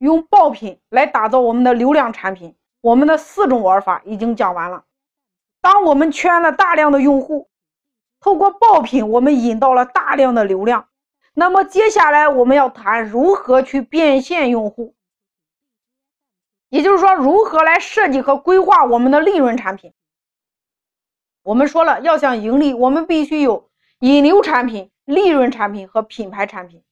用爆品来打造我们的流量产品，我们的四种玩法已经讲完了。当我们圈了大量的用户，透过爆品，我们引到了大量的流量。那么接下来我们要谈如何去变现用户，也就是说，如何来设计和规划我们的利润产品。我们说了，要想盈利，我们必须有引流产品、利润产品和品牌产品。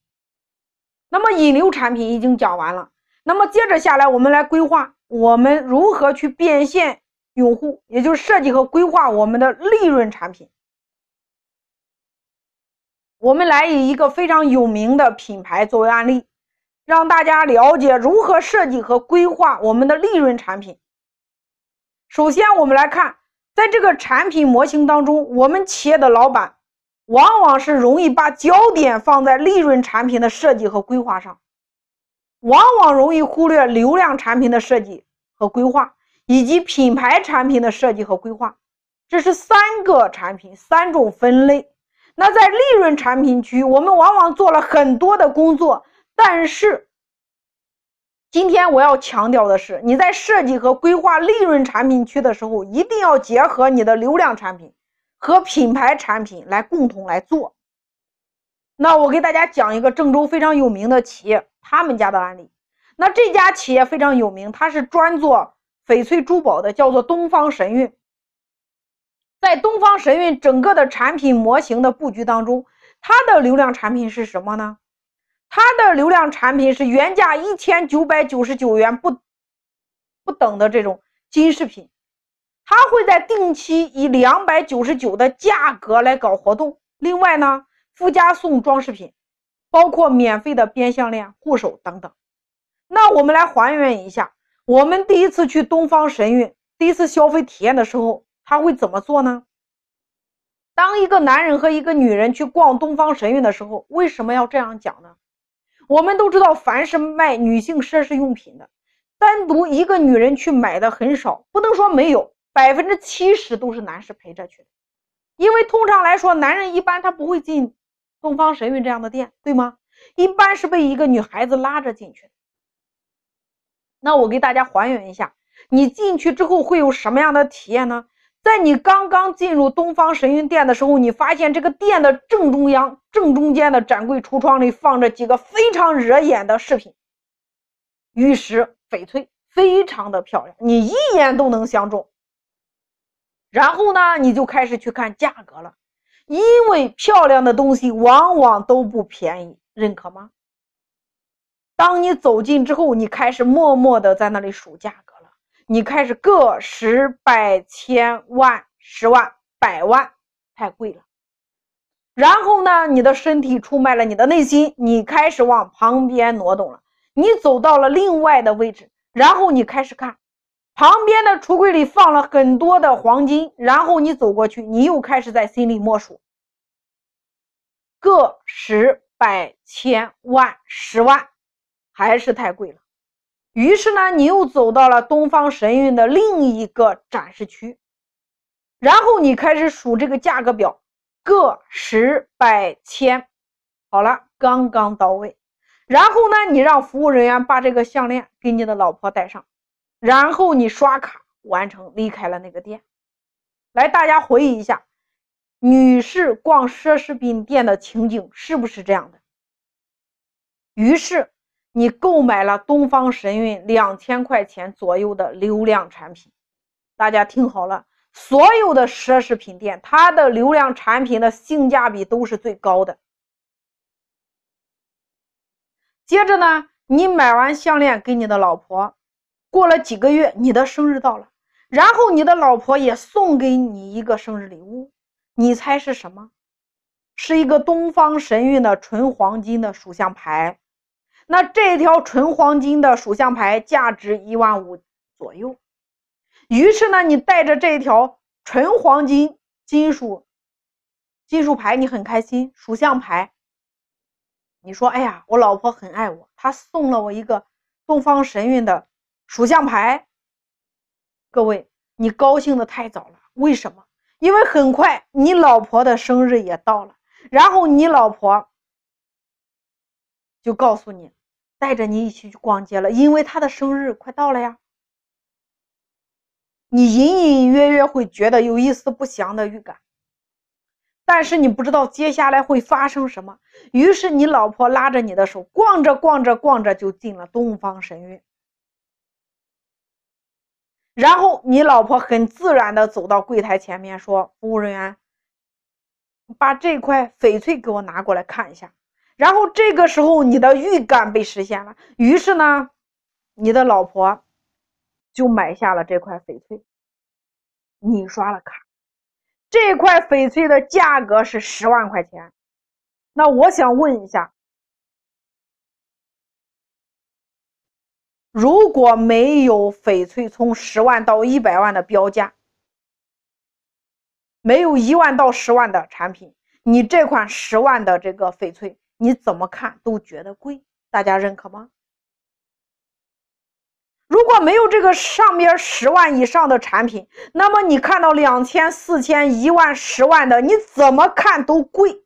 那么引流产品已经讲完了，那么接着下来，我们来规划我们如何去变现用户，也就是设计和规划我们的利润产品。我们来以一个非常有名的品牌作为案例，让大家了解如何设计和规划我们的利润产品。首先，我们来看，在这个产品模型当中，我们企业的老板往往是容易把焦点放在利润产品的设计和规划上，往往容易忽略流量产品的设计和规划，以及品牌产品的设计和规划。这是三个产品，三种分类。那在利润产品区，我们往往做了很多的工作，但是今天我要强调的是，你在设计和规划利润产品区的时候，一定要结合你的流量产品和品牌产品来共同来做。那我给大家讲一个郑州非常有名的企业，他们家的案例。那这家企业非常有名，它是专做翡翠珠宝的，叫做东方神韵。在东方神韵整个的产品模型的布局当中，它的流量产品是什么呢？它的流量产品是原价一千九百九十九元不不等的这种金饰品，它会在定期以两百九十九的价格来搞活动。另外呢，附加送装饰品，包括免费的边项链、护手等等。那我们来还原一下，我们第一次去东方神韵，第一次消费体验的时候。他会怎么做呢？当一个男人和一个女人去逛东方神韵的时候，为什么要这样讲呢？我们都知道，凡是卖女性奢侈用品的，单独一个女人去买的很少，不能说没有，百分之七十都是男士陪着去的。因为通常来说，男人一般他不会进东方神韵这样的店，对吗？一般是被一个女孩子拉着进去。那我给大家还原一下，你进去之后会有什么样的体验呢？在你刚刚进入东方神韵店的时候，你发现这个店的正中央、正中间的展柜橱窗里放着几个非常惹眼的饰品，玉石、翡翠，非常的漂亮，你一眼都能相中。然后呢，你就开始去看价格了，因为漂亮的东西往往都不便宜，认可吗？当你走近之后，你开始默默的在那里数价格了。你开始个十百千万十万百万，太贵了。然后呢，你的身体出卖了你的内心，你开始往旁边挪动了。你走到了另外的位置，然后你开始看旁边的橱柜里放了很多的黄金，然后你走过去，你又开始在心里默数，个十百千万十万，还是太贵了。于是呢，你又走到了东方神韵的另一个展示区，然后你开始数这个价格表，个十百千，好了，刚刚到位。然后呢，你让服务人员把这个项链给你的老婆戴上，然后你刷卡完成，离开了那个店。来，大家回忆一下，女士逛奢侈品店的情景是不是这样的？于是。你购买了东方神韵两千块钱左右的流量产品，大家听好了，所有的奢侈品店，它的流量产品的性价比都是最高的。接着呢，你买完项链给你的老婆，过了几个月，你的生日到了，然后你的老婆也送给你一个生日礼物，你猜是什么？是一个东方神韵的纯黄金的属相牌。那这条纯黄金的属相牌价值一万五左右，于是呢，你带着这条纯黄金金属金属牌，你很开心。属相牌，你说：“哎呀，我老婆很爱我，她送了我一个东方神韵的属相牌。”各位，你高兴的太早了。为什么？因为很快你老婆的生日也到了，然后你老婆就告诉你。带着你一起去逛街了，因为他的生日快到了呀。你隐隐约约会觉得有一丝不祥的预感，但是你不知道接下来会发生什么。于是你老婆拉着你的手，逛着逛着逛着就进了东方神韵。然后你老婆很自然的走到柜台前面，说：“服务人员，把这块翡翠给我拿过来看一下。”然后这个时候，你的预感被实现了。于是呢，你的老婆就买下了这块翡翠。你刷了卡，这块翡翠的价格是十万块钱。那我想问一下。如果没有翡翠从十万到一百万的标价，没有一万到十万的产品，你这款十万的这个翡翠，你怎么看都觉得贵，大家认可吗？如果没有这个上边十万以上的产品，那么你看到两千、四千、一万、十万的，你怎么看都贵。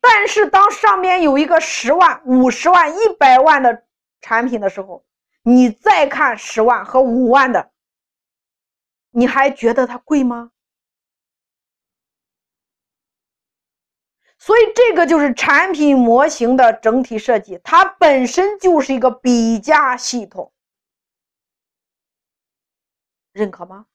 但是当上面有一个十万、五十万、一百万的产品的时候，你再看十万和五万的，你还觉得它贵吗？所以这个就是产品模型的整体设计，它本身就是一个比价系统，认可吗？